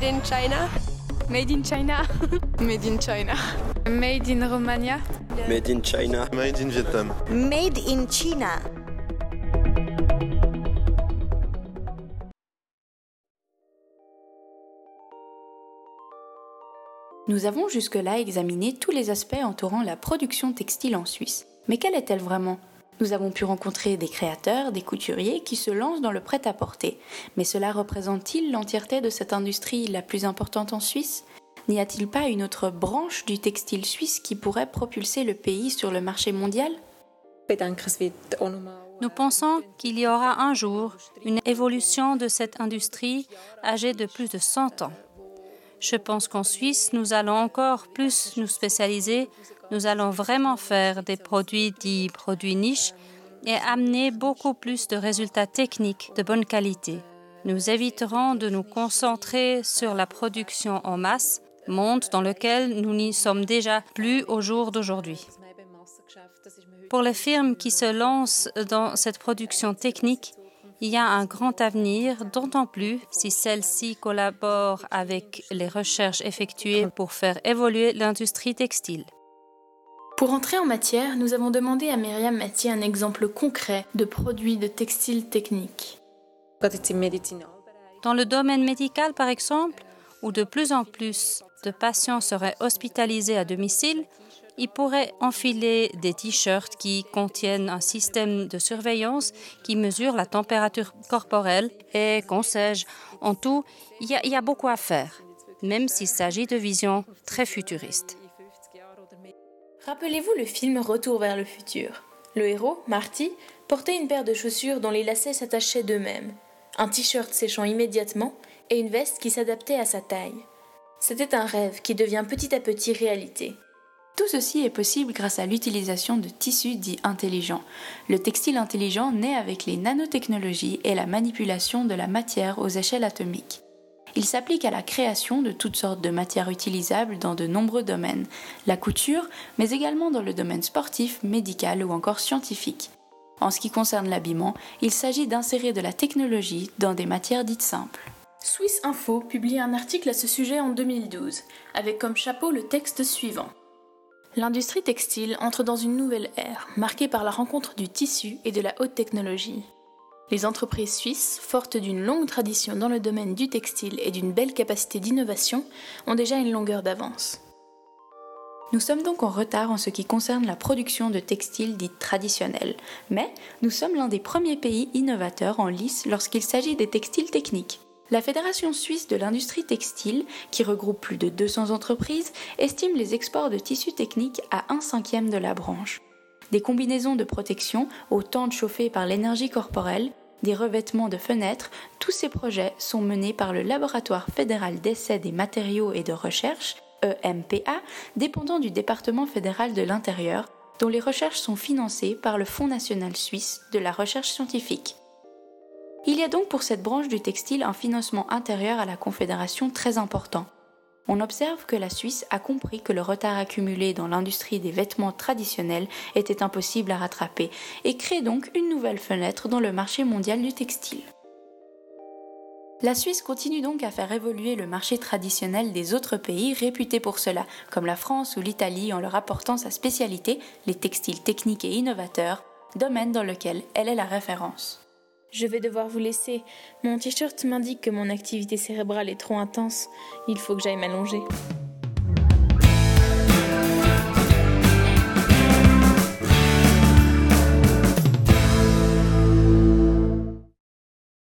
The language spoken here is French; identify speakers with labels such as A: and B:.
A: Made in China?
B: Made in China.
C: Made in China.
B: Made in Romania.
D: Made in China.
E: Made in Vietnam.
F: Made in China.
G: Nous avons jusque-là examiné tous les aspects entourant la production textile en Suisse. Mais quelle est-elle vraiment? Nous avons pu rencontrer des créateurs, des couturiers qui se lancent dans le prêt-à-porter. Mais cela représente-t-il l'entièreté de cette industrie la plus importante en Suisse? N'y a-t-il pas une autre branche du textile suisse qui pourrait propulser le pays sur le marché mondial?
H: Nous pensons qu'il y aura un jour une évolution de cette industrie âgée de plus de 100 ans. Je pense qu'en Suisse, nous allons encore plus nous spécialiser. Nous allons vraiment faire des produits dits produits niches et amener beaucoup plus de résultats techniques de bonne qualité. Nous éviterons de nous concentrer sur la production en masse, monde dans lequel nous n'y sommes déjà plus au jour d'aujourd'hui. Pour les firmes qui se lancent dans cette production technique, il y a un grand avenir, d'autant plus si celle-ci collabore avec les recherches effectuées pour faire évoluer l'industrie textile.
I: Pour entrer en matière, nous avons demandé à Myriam Mathieu un exemple concret de produit de textile technique.
H: Dans le domaine médical, par exemple, où de plus en plus de patients seraient hospitalisés à domicile, ils pourraient enfiler des t-shirts qui contiennent un système de surveillance qui mesure la température corporelle et qu'on sais-je. En tout, il y, y, a beaucoup à faire, même s'il s'agit de visions très futuristes.
I: Rappelez-vous le film Retour vers le futur. Le héros, Marty, portait une paire de chaussures dont les lacets s'attachaient d'eux-mêmes, un t-shirt séchant immédiatement et une veste qui s'adaptait à sa taille. C'était un rêve qui devient petit à petit réalité.
G: Tout ceci est possible grâce à l'utilisation de tissus dits intelligents. Le textile intelligent naît avec les nanotechnologies et la manipulation de la matière aux échelles atomiques. Il s'applique à la création de toutes sortes de matières utilisables dans de nombreux domaines, la couture, mais également dans le domaine sportif, médical ou encore scientifique. En ce qui concerne l'habillement, il s'agit d'insérer de la technologie dans des matières dites simples.
I: Swiss Info publie un article à ce sujet en 2012, avec comme chapeau le texte suivant. L'industrie textile entre dans une nouvelle ère, marquée par la rencontre du tissu et de la haute technologie. Les entreprises suisses, fortes d'une longue tradition dans le domaine du textile et d'une belle capacité d'innovation, ont déjà une longueur d'avance.
G: Nous sommes donc en retard en ce qui concerne la production de textiles dites traditionnels, mais nous sommes l'un des premiers pays innovateurs en lice lorsqu'il s'agit des textiles techniques. La Fédération suisse de l'industrie textile, qui regroupe plus de 200 entreprises, estime les exports de tissus techniques à un cinquième de la branche. Des combinaisons de protection aux tentes chauffées par l'énergie corporelle, des revêtements de fenêtres, tous ces projets sont menés par le Laboratoire fédéral d'essai des matériaux et de recherche, EMPA, dépendant du département fédéral de l'intérieur, dont les recherches sont financées par le Fonds national suisse de la recherche scientifique. Il y a donc pour cette branche du textile un financement intérieur à la Confédération très important. On observe que la Suisse a compris que le retard accumulé dans l'industrie des vêtements traditionnels était impossible à rattraper et crée donc une nouvelle fenêtre dans le marché mondial du textile. La Suisse continue donc à faire évoluer le marché traditionnel des autres pays réputés pour cela, comme la France ou l'Italie en leur apportant sa spécialité, les textiles techniques et innovateurs, domaine dans lequel elle est la référence.
I: Je vais devoir vous laisser. Mon t-shirt m'indique que mon activité cérébrale est trop intense. Il faut que j'aille m'allonger.